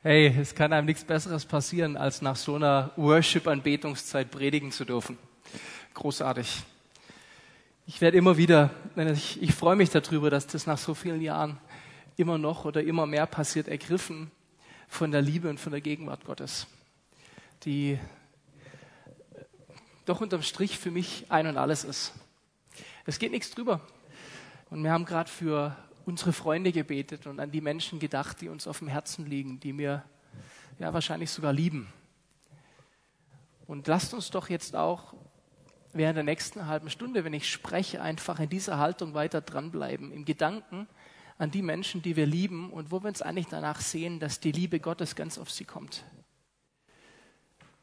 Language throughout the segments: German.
Hey, es kann einem nichts Besseres passieren, als nach so einer Worship-Anbetungszeit predigen zu dürfen. Großartig. Ich werde immer wieder, ich, ich freue mich darüber, dass das nach so vielen Jahren immer noch oder immer mehr passiert, ergriffen von der Liebe und von der Gegenwart Gottes, die doch unterm Strich für mich ein und alles ist. Es geht nichts drüber. Und wir haben gerade für unsere Freunde gebetet und an die Menschen gedacht, die uns auf dem Herzen liegen, die mir ja wahrscheinlich sogar lieben. Und lasst uns doch jetzt auch während der nächsten halben Stunde, wenn ich spreche, einfach in dieser Haltung weiter dranbleiben, im Gedanken an die Menschen, die wir lieben und wo wir uns eigentlich danach sehen, dass die Liebe Gottes ganz auf sie kommt.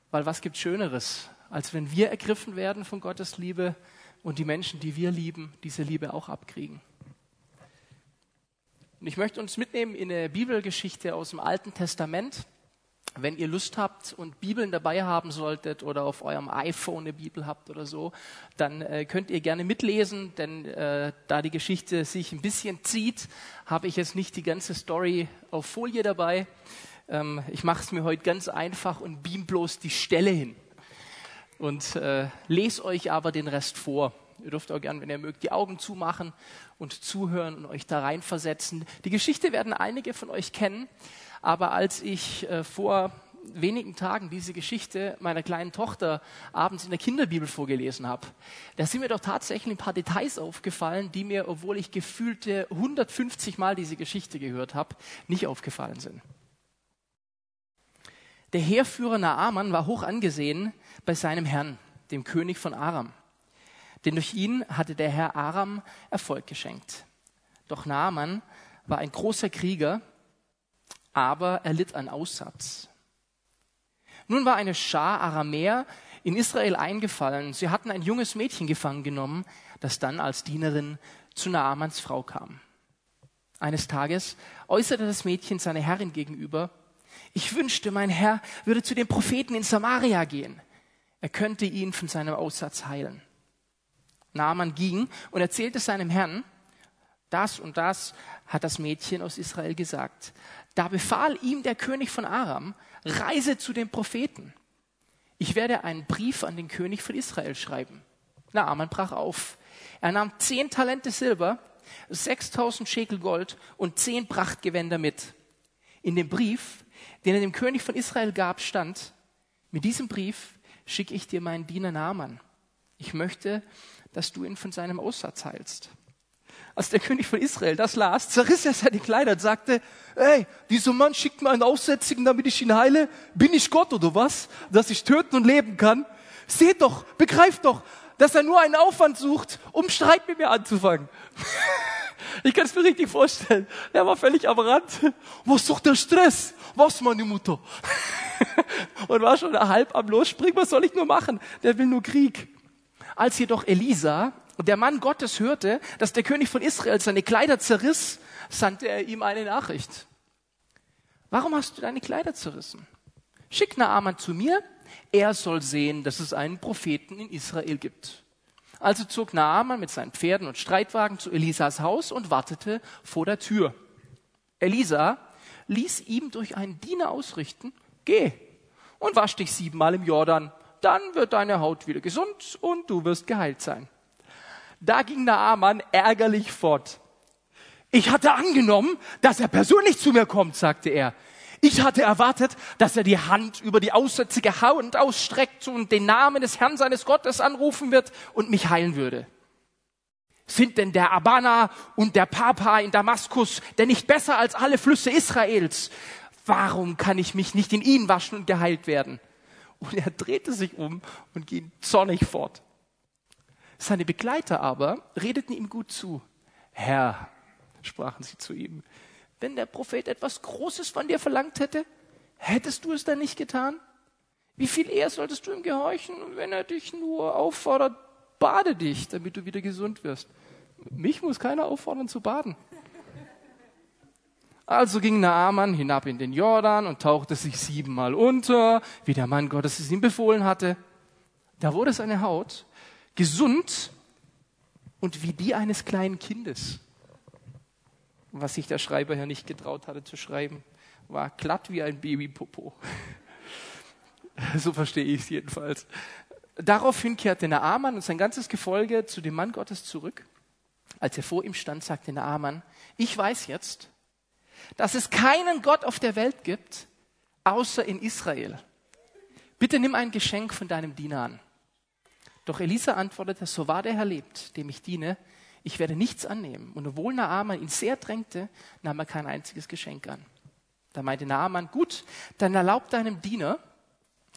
Weil was gibt Schöneres, als wenn wir ergriffen werden von Gottes Liebe und die Menschen, die wir lieben, diese Liebe auch abkriegen. Und ich möchte uns mitnehmen in eine Bibelgeschichte aus dem Alten Testament. Wenn ihr Lust habt und Bibeln dabei haben solltet oder auf eurem iPhone eine Bibel habt oder so, dann äh, könnt ihr gerne mitlesen, denn äh, da die Geschichte sich ein bisschen zieht, habe ich jetzt nicht die ganze Story auf Folie dabei. Ähm, ich mache es mir heute ganz einfach und beam bloß die Stelle hin und äh, lese euch aber den Rest vor. Ihr dürft auch gern, wenn ihr mögt, die Augen zumachen und zuhören und euch da reinversetzen. Die Geschichte werden einige von euch kennen, aber als ich äh, vor wenigen Tagen diese Geschichte meiner kleinen Tochter abends in der Kinderbibel vorgelesen habe, da sind mir doch tatsächlich ein paar Details aufgefallen, die mir, obwohl ich gefühlte 150 Mal diese Geschichte gehört habe, nicht aufgefallen sind. Der Heerführer Naaman war hoch angesehen bei seinem Herrn, dem König von Aram denn durch ihn hatte der Herr Aram Erfolg geschenkt. Doch Naaman war ein großer Krieger, aber er litt an Aussatz. Nun war eine Schar Aramäer in Israel eingefallen. Sie hatten ein junges Mädchen gefangen genommen, das dann als Dienerin zu Naamans Frau kam. Eines Tages äußerte das Mädchen seine Herrin gegenüber, ich wünschte, mein Herr würde zu den Propheten in Samaria gehen. Er könnte ihn von seinem Aussatz heilen. Naaman ging und erzählte seinem Herrn, das und das hat das Mädchen aus Israel gesagt. Da befahl ihm der König von Aram, reise zu den Propheten. Ich werde einen Brief an den König von Israel schreiben. Naaman brach auf. Er nahm zehn Talente Silber, 6000 Schekel Gold und zehn Prachtgewänder mit. In dem Brief, den er dem König von Israel gab, stand, mit diesem Brief schicke ich dir meinen Diener Naaman. Ich möchte, dass du ihn von seinem Aussatz heilst. Als der König von Israel das las, zerriss er seine Kleider und sagte, ey, dieser Mann schickt mir einen Aussätzigen, damit ich ihn heile. Bin ich Gott oder was? Dass ich töten und leben kann? Seht doch, begreift doch, dass er nur einen Aufwand sucht, um Streit mit mir anzufangen. Ich kann es mir richtig vorstellen. Er war völlig aberrant. Was sucht der Stress? Was, meine Mutter? Und war schon halb am Losspringen. Was soll ich nur machen? Der will nur Krieg. Als jedoch Elisa, der Mann Gottes, hörte, dass der König von Israel seine Kleider zerriss, sandte er ihm eine Nachricht. Warum hast du deine Kleider zerrissen? Schick Naaman zu mir, er soll sehen, dass es einen Propheten in Israel gibt. Also zog Naaman mit seinen Pferden und Streitwagen zu Elisas Haus und wartete vor der Tür. Elisa ließ ihm durch einen Diener ausrichten, geh und wasch dich siebenmal im Jordan dann wird deine Haut wieder gesund und du wirst geheilt sein. Da ging Naaman ärgerlich fort. Ich hatte angenommen, dass er persönlich zu mir kommt, sagte er. Ich hatte erwartet, dass er die Hand über die aussätzige Haut ausstreckt und den Namen des Herrn seines Gottes anrufen wird und mich heilen würde. Sind denn der Abana und der Papa in Damaskus denn nicht besser als alle Flüsse Israels? Warum kann ich mich nicht in ihnen waschen und geheilt werden? Und er drehte sich um und ging zornig fort. Seine Begleiter aber redeten ihm gut zu. Herr, sprachen sie zu ihm, wenn der Prophet etwas Großes von dir verlangt hätte, hättest du es dann nicht getan? Wie viel eher solltest du ihm gehorchen, wenn er dich nur auffordert, bade dich, damit du wieder gesund wirst? Mich muss keiner auffordern zu baden. Also ging Naaman hinab in den Jordan und tauchte sich siebenmal unter, wie der Mann Gottes es ihm befohlen hatte. Da wurde seine Haut gesund und wie die eines kleinen Kindes. Was sich der Schreiber hier nicht getraut hatte zu schreiben. war glatt wie ein Babypopo. so verstehe ich es jedenfalls. Daraufhin kehrte Naaman und sein ganzes Gefolge zu dem Mann Gottes zurück. Als er vor ihm stand, sagte Naaman, ich weiß jetzt, dass es keinen Gott auf der Welt gibt, außer in Israel. Bitte nimm ein Geschenk von deinem Diener an. Doch Elisa antwortete, so wahr der Herr lebt, dem ich diene, ich werde nichts annehmen. Und obwohl Naaman ihn sehr drängte, nahm er kein einziges Geschenk an. Da meinte Naaman, gut, dann erlaubt deinem Diener,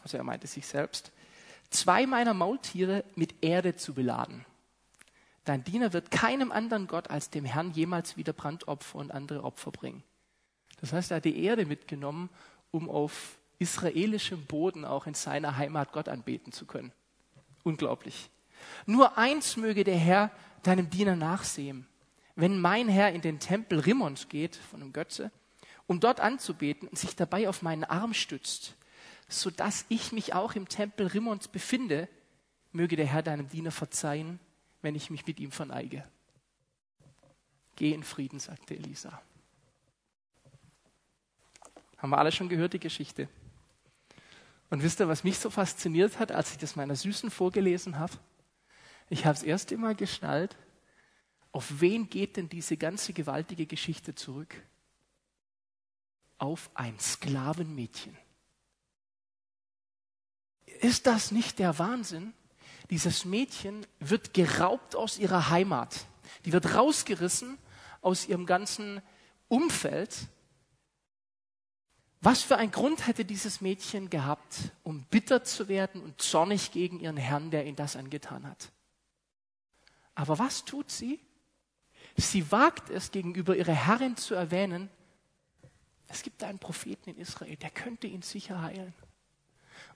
also er meinte sich selbst, zwei meiner Maultiere mit Erde zu beladen. Dein Diener wird keinem anderen Gott als dem Herrn jemals wieder Brandopfer und andere Opfer bringen. Das heißt, er hat die Erde mitgenommen, um auf israelischem Boden auch in seiner Heimat Gott anbeten zu können. Unglaublich. Nur eins möge der Herr deinem Diener nachsehen. Wenn mein Herr in den Tempel Rimmons geht, von einem Götze, um dort anzubeten und sich dabei auf meinen Arm stützt, so dass ich mich auch im Tempel Rimmons befinde, möge der Herr deinem Diener verzeihen, wenn ich mich mit ihm verneige. Geh in Frieden, sagte Elisa. Haben wir alle schon gehört, die Geschichte. Und wisst ihr, was mich so fasziniert hat, als ich das meiner Süßen vorgelesen habe? Ich habe es erst immer geschnallt, auf wen geht denn diese ganze gewaltige Geschichte zurück? Auf ein Sklavenmädchen. Ist das nicht der Wahnsinn? Dieses Mädchen wird geraubt aus ihrer Heimat. Die wird rausgerissen aus ihrem ganzen Umfeld was für ein Grund hätte dieses Mädchen gehabt, um bitter zu werden und zornig gegen ihren Herrn, der ihn das angetan hat? Aber was tut sie? Sie wagt es gegenüber ihrer Herrin zu erwähnen, es gibt einen Propheten in Israel, der könnte ihn sicher heilen.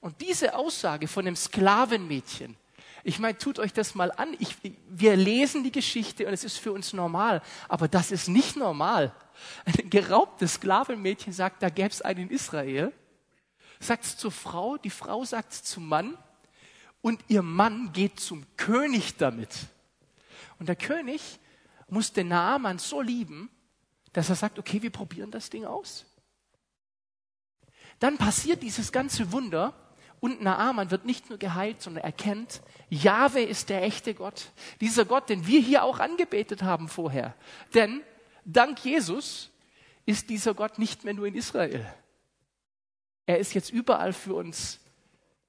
Und diese Aussage von dem Sklavenmädchen, ich meine, tut euch das mal an. Ich, wir lesen die Geschichte und es ist für uns normal. Aber das ist nicht normal. Ein geraubtes Sklavenmädchen sagt, da gäbe es einen in Israel. Sagt es zur Frau, die Frau sagt es zum Mann und ihr Mann geht zum König damit. Und der König muss den Naaman so lieben, dass er sagt, okay, wir probieren das Ding aus. Dann passiert dieses ganze Wunder und Naaman wird nicht nur geheilt, sondern erkennt, Jahwe ist der echte Gott. Dieser Gott, den wir hier auch angebetet haben vorher. Denn dank Jesus ist dieser Gott nicht mehr nur in Israel. Er ist jetzt überall für uns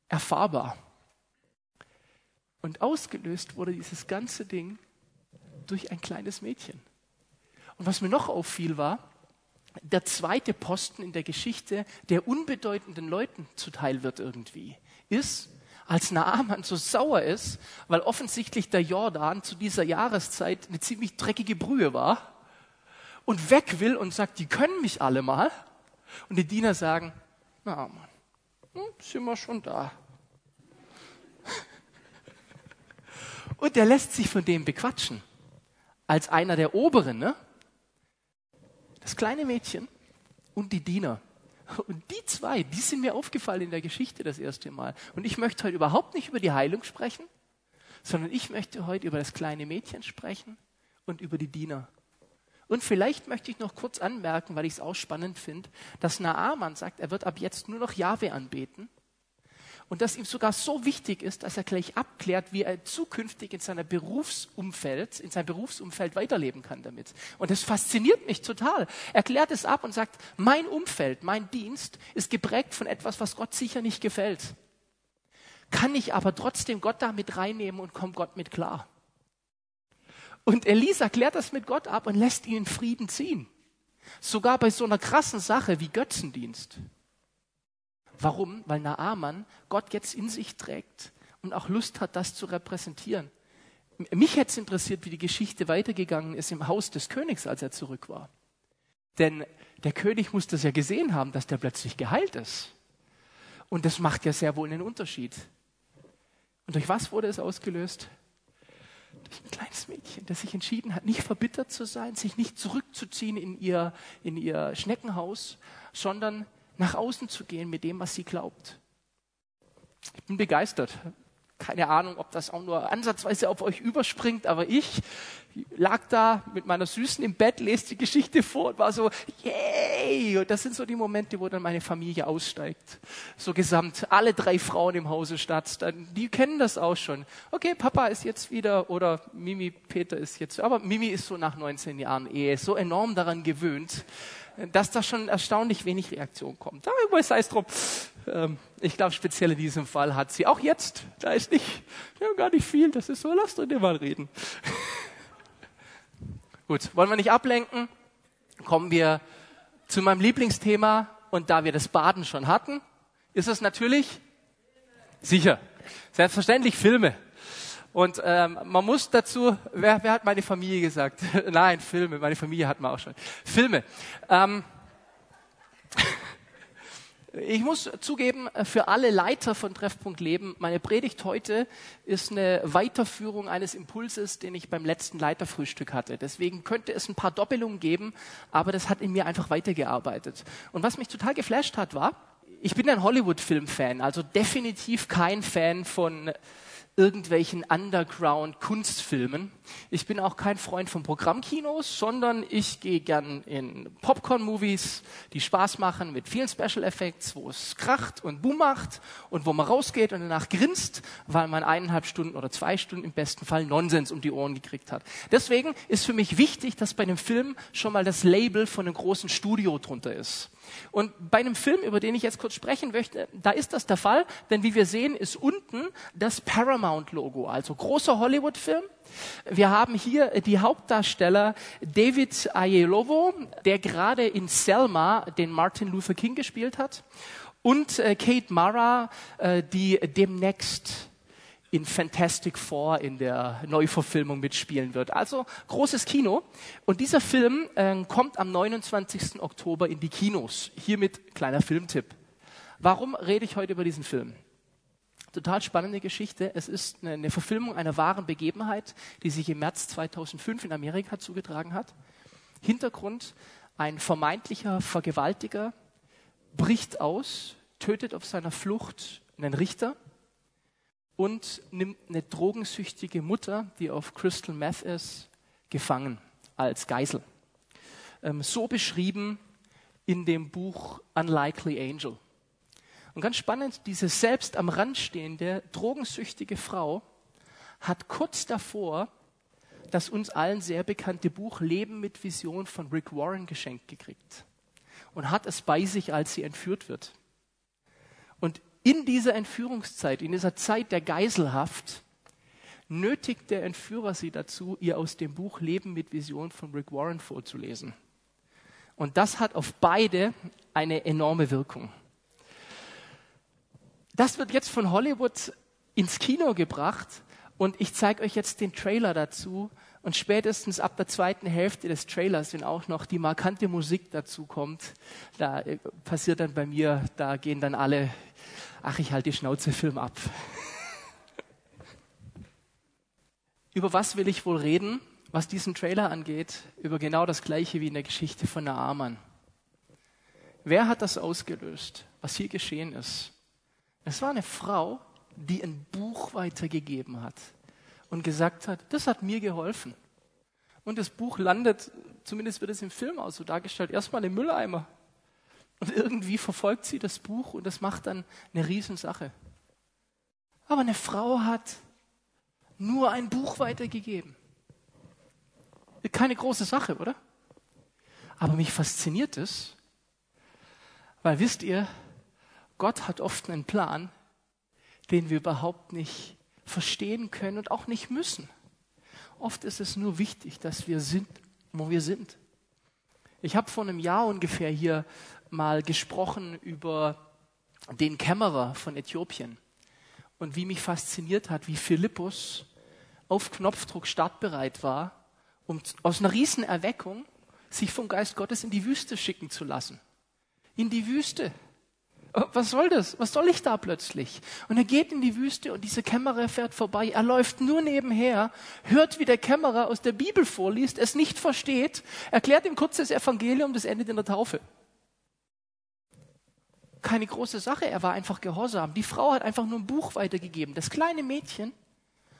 erfahrbar. Und ausgelöst wurde dieses ganze Ding durch ein kleines Mädchen. Und was mir noch auffiel war, der zweite Posten in der Geschichte, der unbedeutenden Leuten zuteil wird irgendwie, ist, als Naaman so sauer ist, weil offensichtlich der Jordan zu dieser Jahreszeit eine ziemlich dreckige Brühe war und weg will und sagt, die können mich alle mal. Und die Diener sagen, Naaman, hm, sind wir schon da. Und er lässt sich von dem bequatschen. Als einer der Oberen, ne? Das kleine Mädchen und die Diener. Und die zwei, die sind mir aufgefallen in der Geschichte das erste Mal. Und ich möchte heute überhaupt nicht über die Heilung sprechen, sondern ich möchte heute über das kleine Mädchen sprechen und über die Diener. Und vielleicht möchte ich noch kurz anmerken, weil ich es auch spannend finde, dass Naaman sagt, er wird ab jetzt nur noch Jahwe anbeten und dass ihm sogar so wichtig ist, dass er gleich abklärt, wie er zukünftig in seiner Berufsumfeld, in seinem Berufsumfeld weiterleben kann damit. Und das fasziniert mich total. Er klärt es ab und sagt, mein Umfeld, mein Dienst ist geprägt von etwas, was Gott sicher nicht gefällt. Kann ich aber trotzdem Gott da mit reinnehmen und kommt Gott mit klar. Und Elisa klärt das mit Gott ab und lässt ihn in Frieden ziehen. Sogar bei so einer krassen Sache wie Götzendienst. Warum? Weil Naaman Gott jetzt in sich trägt und auch Lust hat, das zu repräsentieren. Mich hätte es interessiert, wie die Geschichte weitergegangen ist im Haus des Königs, als er zurück war. Denn der König muss das ja gesehen haben, dass der plötzlich geheilt ist. Und das macht ja sehr wohl einen Unterschied. Und durch was wurde es ausgelöst? Durch ein kleines Mädchen, das sich entschieden hat, nicht verbittert zu sein, sich nicht zurückzuziehen in ihr, in ihr Schneckenhaus, sondern nach außen zu gehen mit dem, was sie glaubt. Ich bin begeistert. Keine Ahnung, ob das auch nur ansatzweise auf euch überspringt, aber ich lag da mit meiner Süßen im Bett, lese die Geschichte vor und war so, yay! Und das sind so die Momente, wo dann meine Familie aussteigt. So gesamt, alle drei Frauen im Hause statt. Die kennen das auch schon. Okay, Papa ist jetzt wieder oder Mimi, Peter ist jetzt, aber Mimi ist so nach 19 Jahren Ehe so enorm daran gewöhnt, dass da schon erstaunlich wenig Reaktion kommt. Aber sei es drum. Ähm, ich glaube, speziell in diesem Fall hat sie auch jetzt, da ist nicht, ja, gar nicht viel, das ist so, lasst uns mal reden. Gut, wollen wir nicht ablenken? Kommen wir zu meinem Lieblingsthema. Und da wir das Baden schon hatten, ist es natürlich sicher. Selbstverständlich Filme. Und ähm, man muss dazu, wer, wer hat meine Familie gesagt? Nein, Filme, meine Familie hat man auch schon. Filme. Ähm, ich muss zugeben, für alle Leiter von Treffpunkt Leben, meine Predigt heute ist eine Weiterführung eines Impulses, den ich beim letzten Leiterfrühstück hatte. Deswegen könnte es ein paar Doppelungen geben, aber das hat in mir einfach weitergearbeitet. Und was mich total geflasht hat, war, ich bin ein Hollywood-Film-Fan, also definitiv kein Fan von irgendwelchen Underground-Kunstfilmen. Ich bin auch kein Freund von Programmkinos, sondern ich gehe gern in Popcorn-Movies, die Spaß machen mit vielen Special Effects, wo es kracht und boom macht und wo man rausgeht und danach grinst, weil man eineinhalb Stunden oder zwei Stunden im besten Fall Nonsens um die Ohren gekriegt hat. Deswegen ist für mich wichtig, dass bei einem Film schon mal das Label von einem großen Studio drunter ist. Und bei einem Film, über den ich jetzt kurz sprechen möchte, da ist das der Fall, denn wie wir sehen, ist unten das Paramount-Logo, also großer Hollywood-Film. Wir haben hier die Hauptdarsteller David Ayelowo, der gerade in Selma den Martin Luther King gespielt hat, und äh, Kate Mara, äh, die demnächst in Fantastic Four in der Neuverfilmung mitspielen wird. Also großes Kino. Und dieser Film äh, kommt am 29. Oktober in die Kinos. Hiermit kleiner Filmtipp. Warum rede ich heute über diesen Film? Total spannende Geschichte. Es ist eine, eine Verfilmung einer wahren Begebenheit, die sich im März 2005 in Amerika zugetragen hat. Hintergrund, ein vermeintlicher Vergewaltiger bricht aus, tötet auf seiner Flucht einen Richter und nimmt eine drogensüchtige Mutter, die auf Crystal Meth ist, gefangen als Geisel. Ähm, so beschrieben in dem Buch Unlikely Angel. Und ganz spannend, diese selbst am Rand stehende, drogensüchtige Frau hat kurz davor das uns allen sehr bekannte Buch Leben mit Vision von Rick Warren geschenkt gekriegt und hat es bei sich, als sie entführt wird. In dieser Entführungszeit, in dieser Zeit der Geiselhaft, nötigt der Entführer sie dazu, ihr aus dem Buch Leben mit Vision von Rick Warren vorzulesen. Und das hat auf beide eine enorme Wirkung. Das wird jetzt von Hollywood ins Kino gebracht und ich zeige euch jetzt den Trailer dazu und spätestens ab der zweiten Hälfte des Trailers, wenn auch noch die markante Musik dazu kommt, da äh, passiert dann bei mir, da gehen dann alle ach, ich halte die Schnauze, Film ab. Über was will ich wohl reden, was diesen Trailer angeht? Über genau das Gleiche wie in der Geschichte von Naaman. Wer hat das ausgelöst, was hier geschehen ist? Es war eine Frau, die ein Buch weitergegeben hat und gesagt hat, das hat mir geholfen. Und das Buch landet, zumindest wird es im Film auch so dargestellt, erstmal im Mülleimer. Und irgendwie verfolgt sie das Buch und das macht dann eine Riesensache. Aber eine Frau hat nur ein Buch weitergegeben. Keine große Sache, oder? Aber mich fasziniert es, weil wisst ihr, Gott hat oft einen Plan, den wir überhaupt nicht verstehen können und auch nicht müssen. Oft ist es nur wichtig, dass wir sind, wo wir sind. Ich habe vor einem Jahr ungefähr hier mal gesprochen über den Kämmerer von Äthiopien und wie mich fasziniert hat, wie Philippus auf Knopfdruck startbereit war, um aus einer Riesenerweckung sich vom Geist Gottes in die Wüste schicken zu lassen. In die Wüste. Oh, was soll das? Was soll ich da plötzlich? Und er geht in die Wüste und dieser Kämmerer fährt vorbei. Er läuft nur nebenher, hört, wie der Kämmerer aus der Bibel vorliest, es nicht versteht, erklärt ihm kurz das Evangelium, das endet in der Taufe keine große Sache, er war einfach gehorsam. Die Frau hat einfach nur ein Buch weitergegeben. Das kleine Mädchen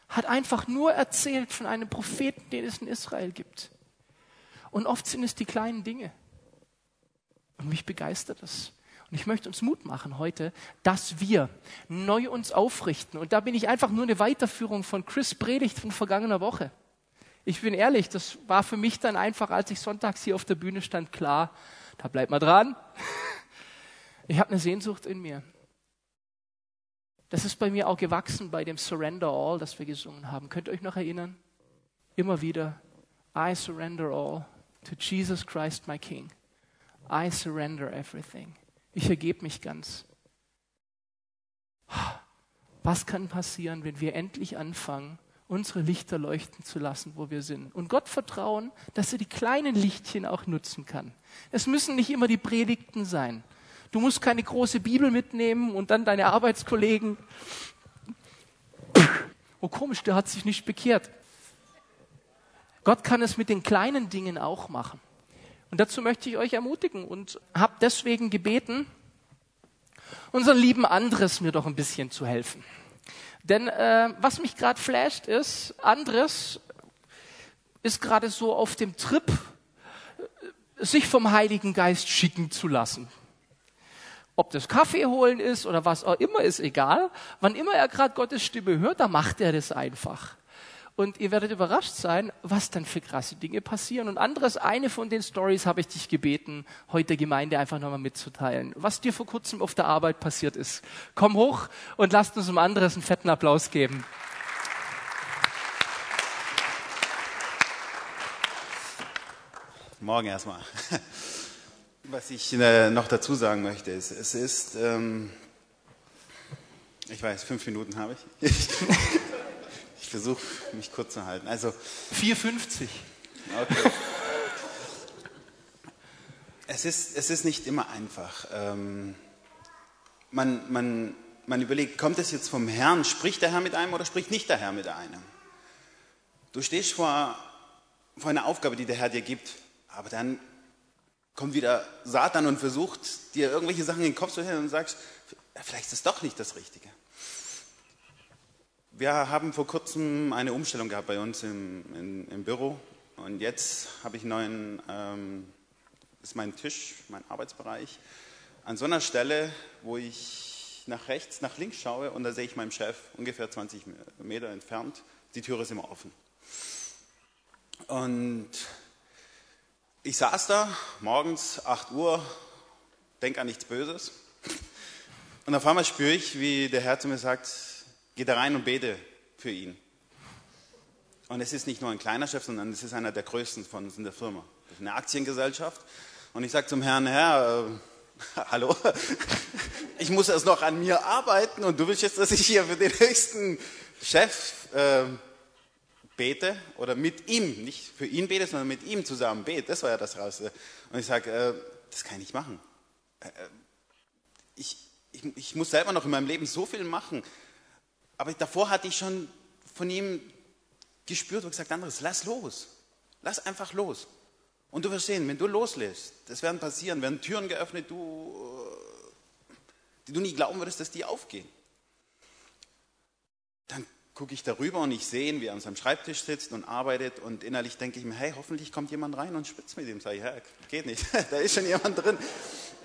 hat einfach nur erzählt von einem Propheten, den es in Israel gibt. Und oft sind es die kleinen Dinge. Und mich begeistert das. Und ich möchte uns Mut machen heute, dass wir neu uns aufrichten. Und da bin ich einfach nur eine Weiterführung von Chris Predigt von vergangener Woche. Ich bin ehrlich, das war für mich dann einfach, als ich sonntags hier auf der Bühne stand, klar, da bleibt mal dran. Ich habe eine Sehnsucht in mir. Das ist bei mir auch gewachsen bei dem Surrender All, das wir gesungen haben. Könnt ihr euch noch erinnern? Immer wieder. I surrender all to Jesus Christ, my King. I surrender everything. Ich ergebe mich ganz. Was kann passieren, wenn wir endlich anfangen, unsere Lichter leuchten zu lassen, wo wir sind? Und Gott vertrauen, dass er die kleinen Lichtchen auch nutzen kann. Es müssen nicht immer die Predigten sein. Du musst keine große Bibel mitnehmen und dann deine Arbeitskollegen. Oh komisch, der hat sich nicht bekehrt. Gott kann es mit den kleinen Dingen auch machen. Und dazu möchte ich euch ermutigen und habe deswegen gebeten, unseren lieben Andres mir doch ein bisschen zu helfen. Denn äh, was mich gerade flasht ist, Andres ist gerade so auf dem Trip, äh, sich vom Heiligen Geist schicken zu lassen. Ob das Kaffee holen ist oder was auch immer, ist egal. Wann immer er gerade Gottes Stimme hört, da macht er das einfach. Und ihr werdet überrascht sein, was dann für krasse Dinge passieren. Und anderes, eine von den Stories habe ich dich gebeten, heute der Gemeinde einfach nochmal mitzuteilen. Was dir vor kurzem auf der Arbeit passiert ist. Komm hoch und lasst uns um anderes einen fetten Applaus geben. Morgen erstmal. Was ich äh, noch dazu sagen möchte, ist, es ist, ähm, ich weiß, fünf Minuten habe ich. versuche mich kurz zu halten. Also 4,50. Okay. es, ist, es ist nicht immer einfach. Ähm, man, man, man überlegt, kommt es jetzt vom Herrn, spricht der Herr mit einem oder spricht nicht der Herr mit einem? Du stehst vor, vor einer Aufgabe, die der Herr dir gibt, aber dann kommt wieder Satan und versucht, dir irgendwelche Sachen in den Kopf zu hängen und sagst, vielleicht ist es doch nicht das Richtige. Wir haben vor kurzem eine Umstellung gehabt bei uns im, in, im Büro und jetzt habe ich neuen, ähm, ist mein Tisch, mein Arbeitsbereich, an so einer Stelle, wo ich nach rechts, nach links schaue und da sehe ich meinen Chef ungefähr 20 Meter entfernt. Die Tür ist immer offen. Und ich saß da morgens 8 Uhr, denke an nichts Böses. Und auf einmal spüre ich, wie der Herr zu mir sagt, Geh da rein und bete für ihn. Und es ist nicht nur ein kleiner Chef, sondern es ist einer der größten von uns in der Firma. Das ist eine Aktiengesellschaft. Und ich sage zum Herrn, Herr, äh, hallo, ich muss erst noch an mir arbeiten und du willst jetzt, dass ich hier für den höchsten Chef äh, bete oder mit ihm, nicht für ihn bete, sondern mit ihm zusammen bete. Das war ja das Raus. Und ich sage, äh, das kann ich nicht machen. Äh, äh, ich, ich, ich muss selber noch in meinem Leben so viel machen. Aber davor hatte ich schon von ihm gespürt und gesagt, anderes, lass los. Lass einfach los. Und du wirst sehen, wenn du loslässt, das werden passieren, werden Türen geöffnet, du, äh, die du nie glauben würdest, dass die aufgehen. Dann gucke ich darüber und ich sehe ihn, wie er an seinem Schreibtisch sitzt und arbeitet und innerlich denke ich mir, hey, hoffentlich kommt jemand rein und spitzt mit ihm. Sag ich, ja, geht nicht, da ist schon jemand drin.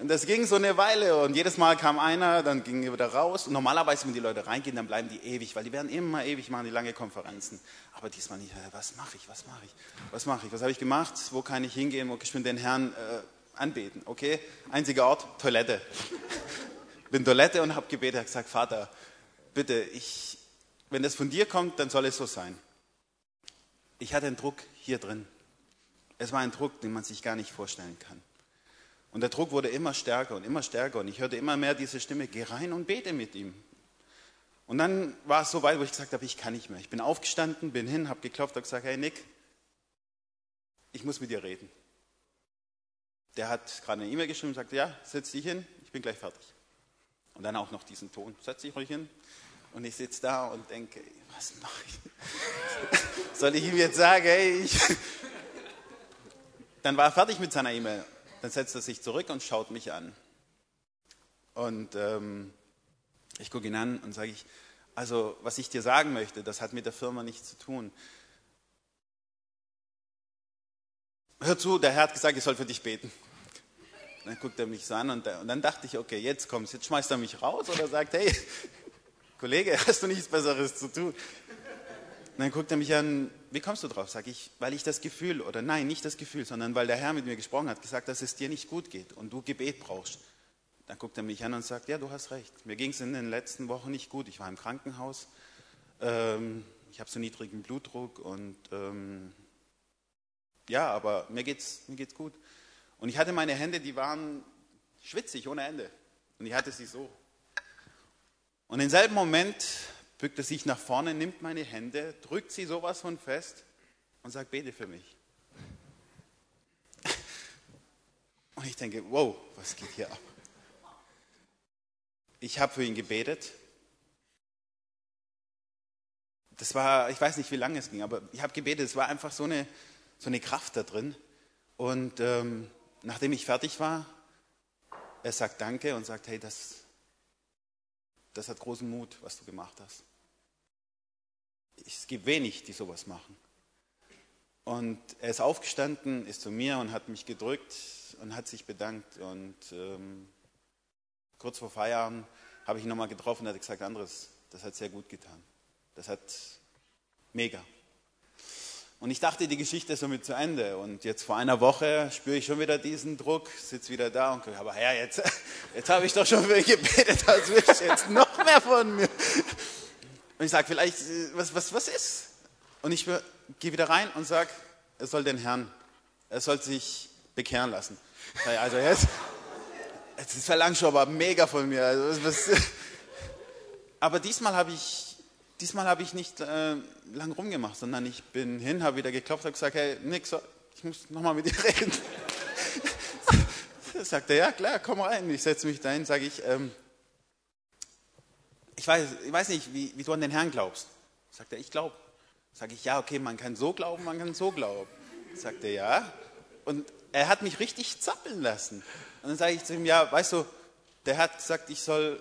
Und das ging so eine Weile und jedes Mal kam einer, dann ging er wieder raus. Und normalerweise, wenn die Leute reingehen, dann bleiben die ewig, weil die werden immer ewig machen, die lange Konferenzen. Aber diesmal nicht, was mache ich, was mache ich, was mache ich, was habe ich gemacht, wo kann ich hingehen, wo kann ich den Herrn äh, anbeten, okay? Einziger Ort, Toilette. Bin Toilette und habe gebetet, habe gesagt, Vater, bitte, ich, wenn das von dir kommt, dann soll es so sein. Ich hatte einen Druck hier drin. Es war ein Druck, den man sich gar nicht vorstellen kann. Und der Druck wurde immer stärker und immer stärker und ich hörte immer mehr diese Stimme, geh rein und bete mit ihm. Und dann war es so weit, wo ich gesagt habe, ich kann nicht mehr. Ich bin aufgestanden, bin hin, habe geklopft, habe gesagt, hey Nick, ich muss mit dir reden. Der hat gerade eine E-Mail geschrieben und sagte, ja, setz dich hin, ich bin gleich fertig. Und dann auch noch diesen Ton, setz dich ruhig hin. Und ich sitze da und denke, was mache ich? Soll ich ihm jetzt sagen, hey, ich... Dann war er fertig mit seiner E-Mail dann setzt er sich zurück und schaut mich an. Und ähm, ich gucke ihn an und sage ich, also was ich dir sagen möchte, das hat mit der Firma nichts zu tun. Hör zu, der Herr hat gesagt, ich soll für dich beten. Dann guckt er mich so an und, und dann dachte ich, okay, jetzt kommt's, jetzt schmeißt er mich raus oder sagt, hey, Kollege, hast du nichts Besseres zu tun? Und dann guckt er mich an, wie kommst du drauf? Sag ich, weil ich das Gefühl, oder nein, nicht das Gefühl, sondern weil der Herr mit mir gesprochen hat, gesagt, dass es dir nicht gut geht und du Gebet brauchst. Dann guckt er mich an und sagt, ja, du hast recht. Mir ging es in den letzten Wochen nicht gut. Ich war im Krankenhaus. Ähm, ich habe so niedrigen Blutdruck und ähm, ja, aber mir geht's, mir geht's gut. Und ich hatte meine Hände, die waren schwitzig ohne Ende. Und ich hatte sie so. Und im selben Moment bückt er sich nach vorne, nimmt meine Hände, drückt sie sowas von fest und sagt, bete für mich. Und ich denke, wow, was geht hier ab? Ich habe für ihn gebetet. Das war, ich weiß nicht, wie lange es ging, aber ich habe gebetet. Es war einfach so eine, so eine Kraft da drin. Und ähm, nachdem ich fertig war, er sagt Danke und sagt, hey, das, das hat großen Mut, was du gemacht hast. Es gibt wenig, die sowas machen. Und er ist aufgestanden, ist zu mir und hat mich gedrückt und hat sich bedankt. Und ähm, kurz vor Feierabend habe ich ihn nochmal getroffen und hat gesagt, Andres, das hat sehr gut getan. Das hat mega. Und ich dachte, die Geschichte ist somit zu Ende. Und jetzt vor einer Woche spüre ich schon wieder diesen Druck, sitze wieder da und aber Herr, jetzt, jetzt habe ich doch schon für ihn gebetet, als willst du jetzt noch mehr von mir. Und ich sage, vielleicht, was, was, was ist? Und ich gehe wieder rein und sage, er soll den Herrn, er soll sich bekehren lassen. Also jetzt, das verlangt schon aber mega von mir. Also was, aber diesmal habe ich diesmal habe ich nicht äh, lang rumgemacht, sondern ich bin hin, habe wieder geklopft, habe gesagt, hey, nix, ich muss nochmal mit dir reden. sagt er, ja klar, komm rein. Ich setze mich dahin, sage ich, ähm, ich, weiß, ich weiß nicht, wie, wie du an den Herrn glaubst. Sagt er, ich glaube. Sage ich, ja, okay, man kann so glauben, man kann so glauben. Sagt er, ja. Und er hat mich richtig zappeln lassen. Und dann sage ich zu ihm, ja, weißt du, der hat gesagt, ich soll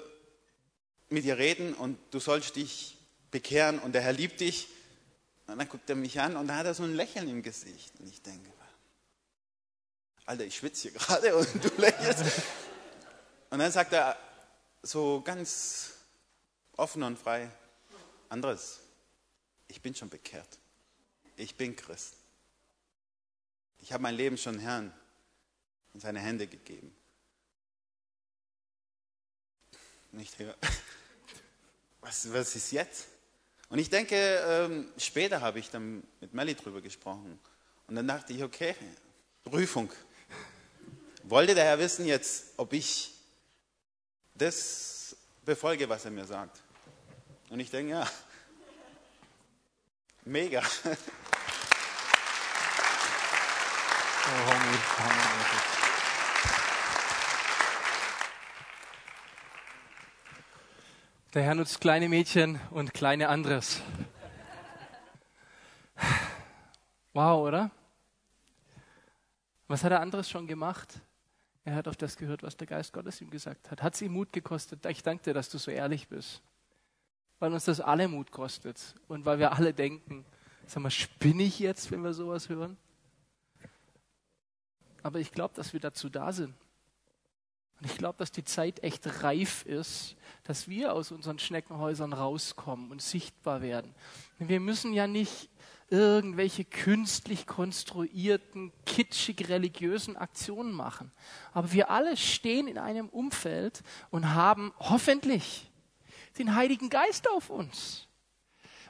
mit dir reden und du sollst dich bekehren und der Herr liebt dich. Und dann guckt er mich an und da hat er so ein Lächeln im Gesicht. Und ich denke, Alter, ich schwitze hier gerade und du lächelst. Und dann sagt er so ganz offen und frei, Andres, ich bin schon bekehrt. Ich bin Christ. Ich habe mein Leben schon Herrn in seine Hände gegeben. Ich denke, was, was ist jetzt? Und ich denke, ähm, später habe ich dann mit Melly drüber gesprochen. Und dann dachte ich, okay, Prüfung. Wollte der Herr wissen jetzt, ob ich das befolge, was er mir sagt? Und ich denke, ja, mega. Oh, homie, Der Herr nutzt kleine Mädchen und kleine Andres. Wow, oder? Was hat der Andres schon gemacht? Er hat auf das gehört, was der Geist Gottes ihm gesagt hat. Hat es ihm Mut gekostet? Ich danke dir, dass du so ehrlich bist. Weil uns das alle Mut kostet. Und weil wir alle denken, sag mal, spinne ich jetzt, wenn wir sowas hören? Aber ich glaube, dass wir dazu da sind. Und ich glaube, dass die Zeit echt reif ist, dass wir aus unseren Schneckenhäusern rauskommen und sichtbar werden. Wir müssen ja nicht irgendwelche künstlich konstruierten, kitschig religiösen Aktionen machen. Aber wir alle stehen in einem Umfeld und haben hoffentlich den Heiligen Geist auf uns.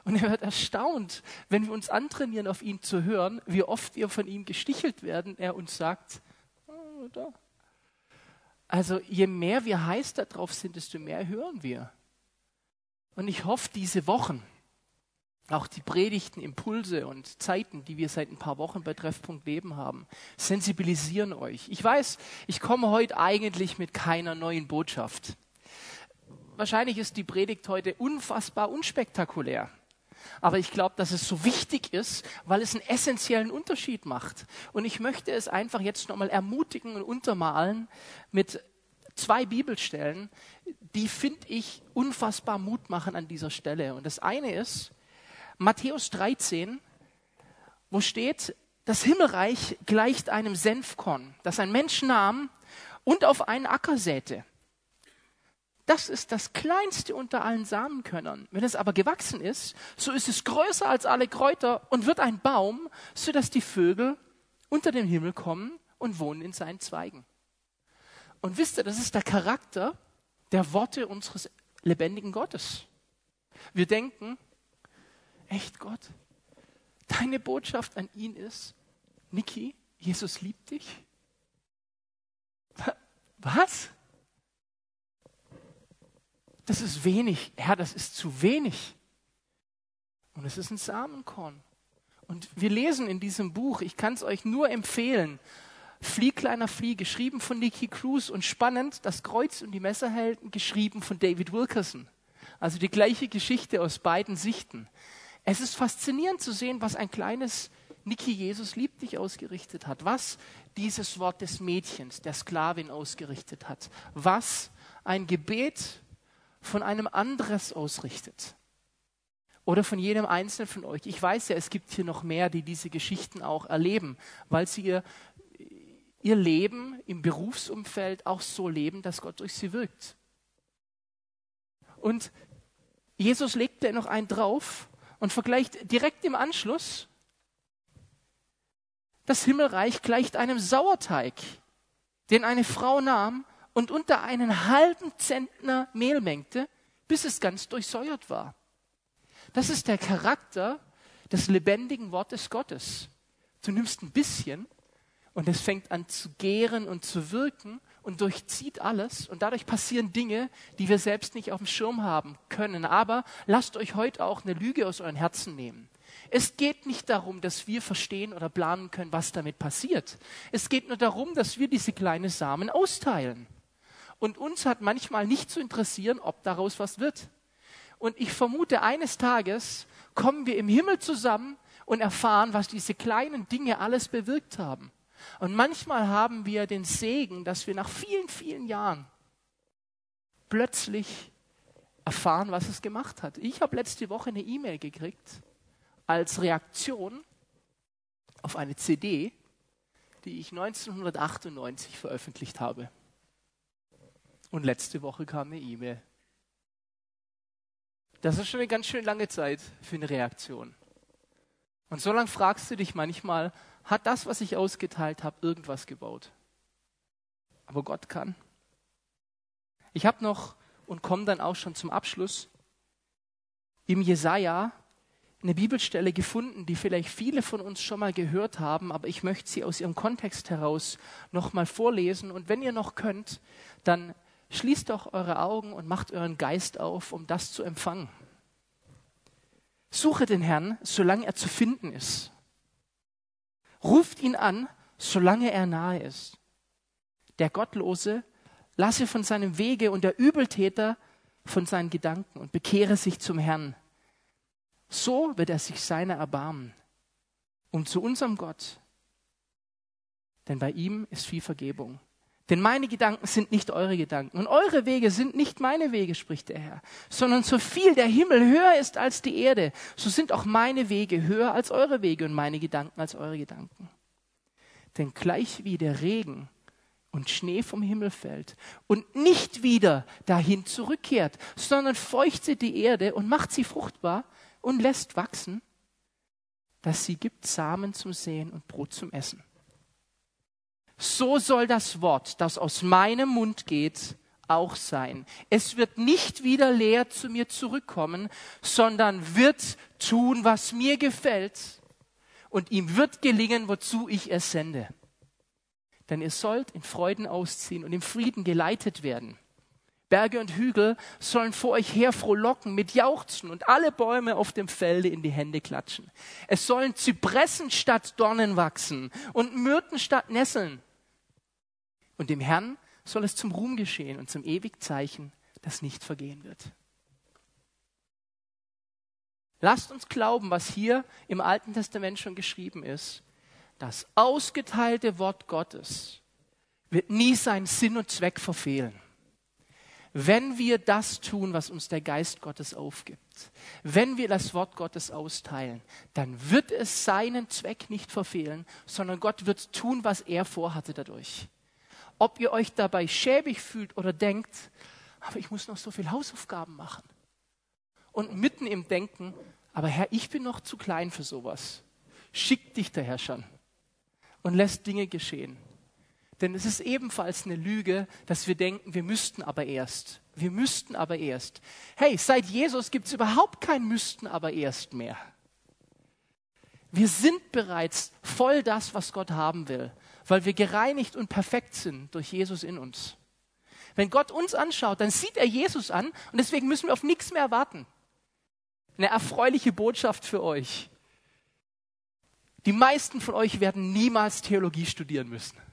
Und er wird erstaunt, wenn wir uns antrainieren, auf ihn zu hören, wie oft wir von ihm gestichelt werden. Er uns sagt, oh, da, also je mehr wir heiß darauf sind, desto mehr hören wir. Und ich hoffe, diese Wochen, auch die Predigten, Impulse und Zeiten, die wir seit ein paar Wochen bei Treffpunkt Leben haben, sensibilisieren euch. Ich weiß, ich komme heute eigentlich mit keiner neuen Botschaft. Wahrscheinlich ist die Predigt heute unfassbar unspektakulär. Aber ich glaube, dass es so wichtig ist, weil es einen essentiellen Unterschied macht. Und ich möchte es einfach jetzt nochmal ermutigen und untermalen mit zwei Bibelstellen, die finde ich unfassbar Mut machen an dieser Stelle. Und das eine ist Matthäus 13, wo steht, das Himmelreich gleicht einem Senfkorn, das ein Mensch nahm und auf einen Acker säte. Das ist das kleinste unter allen Samenkörnern. Wenn es aber gewachsen ist, so ist es größer als alle Kräuter und wird ein Baum, sodass die Vögel unter dem Himmel kommen und wohnen in seinen Zweigen. Und wisst ihr, das ist der Charakter der Worte unseres lebendigen Gottes. Wir denken, echt Gott, deine Botschaft an ihn ist, Niki, Jesus liebt dich. Was? Das ist wenig. Herr, das ist zu wenig. Und es ist ein Samenkorn. Und wir lesen in diesem Buch, ich kann es euch nur empfehlen, Flieh kleiner Flieh, geschrieben von Nicky Cruz und spannend, das Kreuz und die Messerhelden, geschrieben von David Wilkerson. Also die gleiche Geschichte aus beiden Sichten. Es ist faszinierend zu sehen, was ein kleines Niki Jesus liebt dich ausgerichtet hat, was dieses Wort des Mädchens, der Sklavin ausgerichtet hat, was ein Gebet von einem anderes ausrichtet. Oder von jedem Einzelnen von euch. Ich weiß ja, es gibt hier noch mehr, die diese Geschichten auch erleben, weil sie ihr, ihr Leben im Berufsumfeld auch so leben, dass Gott durch sie wirkt. Und Jesus legt da noch einen drauf und vergleicht direkt im Anschluss, das Himmelreich gleicht einem Sauerteig, den eine Frau nahm und unter einen halben Zentner Mehl mengte, bis es ganz durchsäuert war. Das ist der Charakter des lebendigen Wortes Gottes. Du nimmst ein bisschen und es fängt an zu gären und zu wirken und durchzieht alles und dadurch passieren Dinge, die wir selbst nicht auf dem Schirm haben können. Aber lasst euch heute auch eine Lüge aus euren Herzen nehmen. Es geht nicht darum, dass wir verstehen oder planen können, was damit passiert. Es geht nur darum, dass wir diese kleinen Samen austeilen. Und uns hat manchmal nicht zu interessieren, ob daraus was wird. Und ich vermute, eines Tages kommen wir im Himmel zusammen und erfahren, was diese kleinen Dinge alles bewirkt haben. Und manchmal haben wir den Segen, dass wir nach vielen, vielen Jahren plötzlich erfahren, was es gemacht hat. Ich habe letzte Woche eine E-Mail gekriegt als Reaktion auf eine CD, die ich 1998 veröffentlicht habe. Und letzte Woche kam eine E-Mail. Das ist schon eine ganz schön lange Zeit für eine Reaktion. Und so lange fragst du dich manchmal, hat das, was ich ausgeteilt habe, irgendwas gebaut? Aber Gott kann. Ich habe noch und komme dann auch schon zum Abschluss im Jesaja eine Bibelstelle gefunden, die vielleicht viele von uns schon mal gehört haben, aber ich möchte sie aus ihrem Kontext heraus nochmal vorlesen. Und wenn ihr noch könnt, dann Schließt doch eure Augen und macht euren Geist auf, um das zu empfangen. Suche den Herrn, solange er zu finden ist. Ruft ihn an, solange er nahe ist. Der Gottlose lasse von seinem Wege und der Übeltäter von seinen Gedanken und bekehre sich zum Herrn. So wird er sich seiner erbarmen. Um zu unserem Gott. Denn bei ihm ist viel Vergebung. Denn meine Gedanken sind nicht eure Gedanken. Und eure Wege sind nicht meine Wege, spricht der Herr, sondern so viel der Himmel höher ist als die Erde, so sind auch meine Wege höher als eure Wege und meine Gedanken als eure Gedanken. Denn gleich wie der Regen und Schnee vom Himmel fällt und nicht wieder dahin zurückkehrt, sondern feuchtet die Erde und macht sie fruchtbar und lässt wachsen, dass sie gibt Samen zum Säen und Brot zum Essen so soll das Wort, das aus meinem Mund geht, auch sein. Es wird nicht wieder leer zu mir zurückkommen, sondern wird tun, was mir gefällt. Und ihm wird gelingen, wozu ich es sende. Denn ihr sollt in Freuden ausziehen und im Frieden geleitet werden. Berge und Hügel sollen vor euch her frohlocken mit Jauchzen und alle Bäume auf dem Felde in die Hände klatschen. Es sollen Zypressen statt Dornen wachsen und Myrten statt Nesseln. Und dem Herrn soll es zum Ruhm geschehen und zum Ewigzeichen, das nicht vergehen wird. Lasst uns glauben, was hier im Alten Testament schon geschrieben ist. Das ausgeteilte Wort Gottes wird nie seinen Sinn und Zweck verfehlen. wenn wir das tun, was uns der Geist Gottes aufgibt, wenn wir das Wort Gottes austeilen, dann wird es seinen Zweck nicht verfehlen, sondern Gott wird tun, was er vorhatte dadurch. Ob ihr euch dabei schäbig fühlt oder denkt, aber ich muss noch so viel Hausaufgaben machen. Und mitten im Denken, aber Herr, ich bin noch zu klein für sowas. Schickt dich der Herr schon und lässt Dinge geschehen. Denn es ist ebenfalls eine Lüge, dass wir denken, wir müssten aber erst. Wir müssten aber erst. Hey, seit Jesus gibt es überhaupt kein müssten aber erst mehr. Wir sind bereits voll das, was Gott haben will, weil wir gereinigt und perfekt sind durch Jesus in uns. Wenn Gott uns anschaut, dann sieht er Jesus an und deswegen müssen wir auf nichts mehr warten. Eine erfreuliche Botschaft für euch. Die meisten von euch werden niemals Theologie studieren müssen.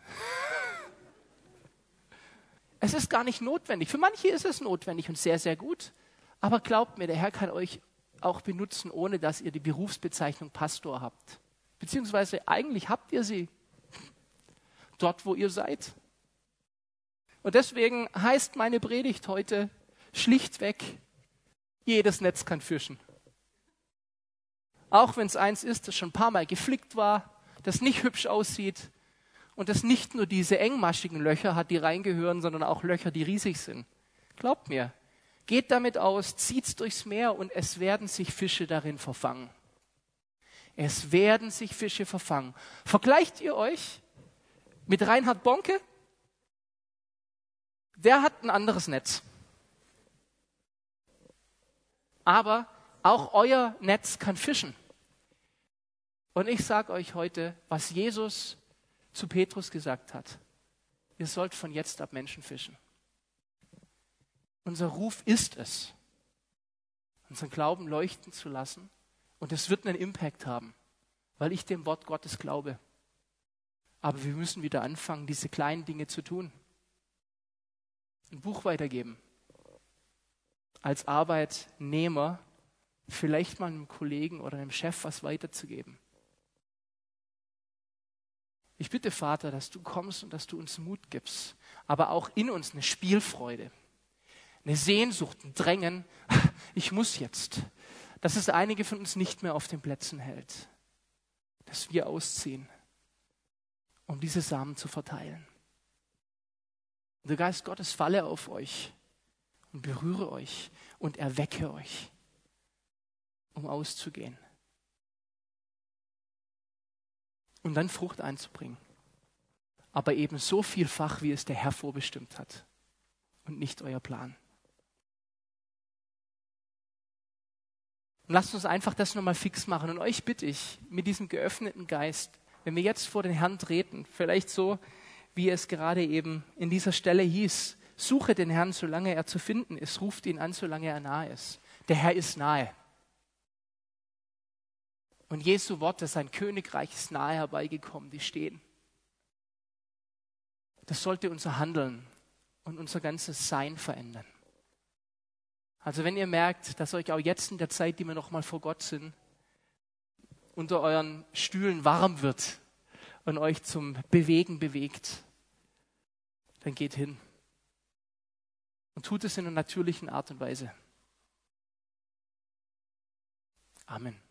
Es ist gar nicht notwendig. Für manche ist es notwendig und sehr, sehr gut. Aber glaubt mir, der Herr kann euch auch benutzen, ohne dass ihr die Berufsbezeichnung Pastor habt. Beziehungsweise eigentlich habt ihr sie dort, wo ihr seid. Und deswegen heißt meine Predigt heute schlichtweg, jedes Netz kann fischen. Auch wenn es eins ist, das schon ein paar Mal geflickt war, das nicht hübsch aussieht, und das nicht nur diese engmaschigen Löcher hat, die reingehören, sondern auch Löcher, die riesig sind. Glaubt mir, geht damit aus, zieht's durchs Meer und es werden sich Fische darin verfangen. Es werden sich Fische verfangen. Vergleicht ihr euch mit Reinhard Bonke? Der hat ein anderes Netz. Aber auch euer Netz kann fischen. Und ich sage euch heute, was Jesus zu Petrus gesagt hat, ihr sollt von jetzt ab Menschen fischen. Unser Ruf ist es, unseren Glauben leuchten zu lassen und es wird einen Impact haben, weil ich dem Wort Gottes glaube. Aber wir müssen wieder anfangen, diese kleinen Dinge zu tun. Ein Buch weitergeben. Als Arbeitnehmer vielleicht mal einem Kollegen oder einem Chef was weiterzugeben. Ich bitte, Vater, dass du kommst und dass du uns Mut gibst, aber auch in uns eine Spielfreude, eine Sehnsucht, ein Drängen. Ich muss jetzt, dass es einige von uns nicht mehr auf den Plätzen hält, dass wir ausziehen, um diese Samen zu verteilen. Der Geist Gottes falle auf euch und berühre euch und erwecke euch, um auszugehen. und dann Frucht einzubringen. Aber eben so vielfach, wie es der Herr vorbestimmt hat und nicht euer Plan. Und lasst uns einfach das nochmal fix machen. Und euch bitte ich, mit diesem geöffneten Geist, wenn wir jetzt vor den Herrn treten, vielleicht so, wie es gerade eben in dieser Stelle hieß, suche den Herrn, solange er zu finden ist, ruft ihn an, solange er nahe ist. Der Herr ist nahe. Und Jesu Worte, sein Königreich ist nahe herbeigekommen, die stehen. Das sollte unser Handeln und unser ganzes Sein verändern. Also wenn ihr merkt, dass euch auch jetzt in der Zeit, die wir noch mal vor Gott sind, unter euren Stühlen warm wird und euch zum Bewegen bewegt, dann geht hin und tut es in einer natürlichen Art und Weise. Amen.